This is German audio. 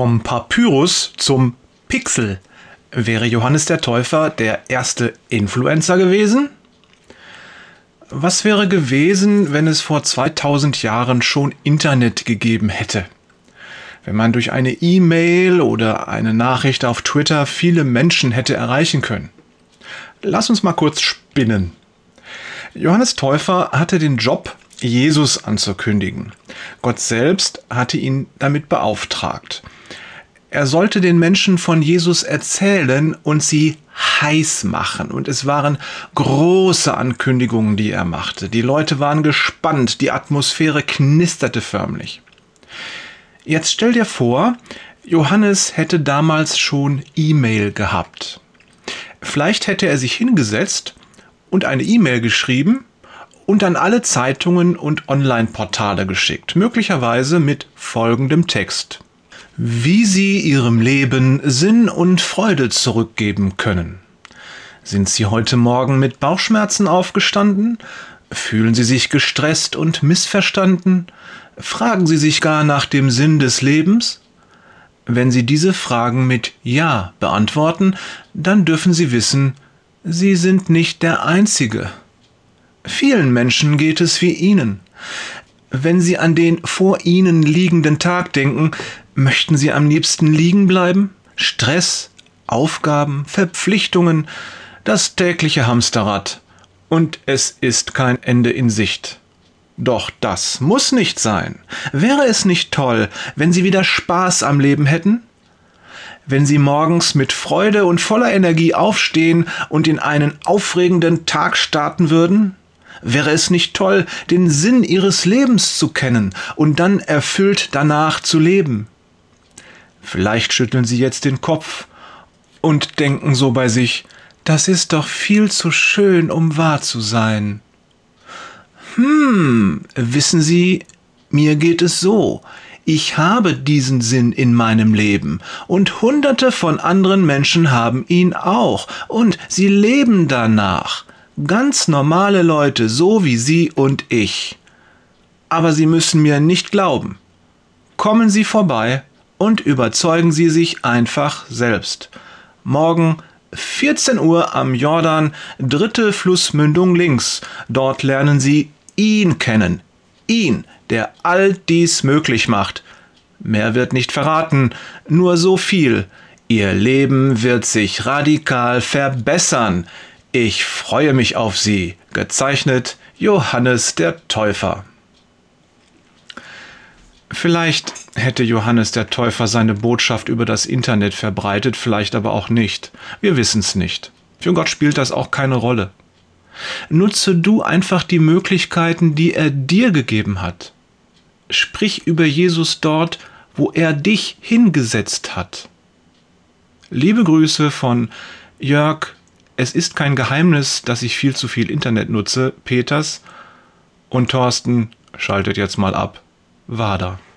Vom Papyrus zum Pixel. Wäre Johannes der Täufer der erste Influencer gewesen? Was wäre gewesen, wenn es vor 2000 Jahren schon Internet gegeben hätte? Wenn man durch eine E-Mail oder eine Nachricht auf Twitter viele Menschen hätte erreichen können? Lass uns mal kurz spinnen. Johannes Täufer hatte den Job, Jesus anzukündigen. Gott selbst hatte ihn damit beauftragt. Er sollte den Menschen von Jesus erzählen und sie heiß machen. Und es waren große Ankündigungen, die er machte. Die Leute waren gespannt, die Atmosphäre knisterte förmlich. Jetzt stell dir vor, Johannes hätte damals schon E-Mail gehabt. Vielleicht hätte er sich hingesetzt und eine E-Mail geschrieben und an alle Zeitungen und Online-Portale geschickt, möglicherweise mit folgendem Text wie sie ihrem Leben Sinn und Freude zurückgeben können. Sind Sie heute Morgen mit Bauchschmerzen aufgestanden? Fühlen Sie sich gestresst und missverstanden? Fragen Sie sich gar nach dem Sinn des Lebens? Wenn Sie diese Fragen mit Ja beantworten, dann dürfen Sie wissen, Sie sind nicht der Einzige. Vielen Menschen geht es wie Ihnen. Wenn Sie an den vor Ihnen liegenden Tag denken, Möchten Sie am liebsten liegen bleiben? Stress, Aufgaben, Verpflichtungen, das tägliche Hamsterrad. Und es ist kein Ende in Sicht. Doch das muss nicht sein. Wäre es nicht toll, wenn Sie wieder Spaß am Leben hätten? Wenn Sie morgens mit Freude und voller Energie aufstehen und in einen aufregenden Tag starten würden? Wäre es nicht toll, den Sinn Ihres Lebens zu kennen und dann erfüllt danach zu leben? Vielleicht schütteln Sie jetzt den Kopf und denken so bei sich, das ist doch viel zu schön, um wahr zu sein. Hm, wissen Sie, mir geht es so. Ich habe diesen Sinn in meinem Leben und hunderte von anderen Menschen haben ihn auch und sie leben danach. Ganz normale Leute, so wie Sie und ich. Aber Sie müssen mir nicht glauben. Kommen Sie vorbei und überzeugen Sie sich einfach selbst. Morgen 14 Uhr am Jordan, dritte Flussmündung links. Dort lernen Sie ihn kennen. Ihn, der all dies möglich macht. Mehr wird nicht verraten, nur so viel. Ihr Leben wird sich radikal verbessern. Ich freue mich auf Sie. Gezeichnet Johannes der Täufer. Vielleicht hätte Johannes der Täufer seine Botschaft über das Internet verbreitet, vielleicht aber auch nicht. Wir wissen es nicht. Für Gott spielt das auch keine Rolle. Nutze du einfach die Möglichkeiten, die er dir gegeben hat. Sprich über Jesus dort, wo er dich hingesetzt hat. Liebe Grüße von Jörg. Es ist kein Geheimnis, dass ich viel zu viel Internet nutze, Peters. Und Thorsten schaltet jetzt mal ab. Wader.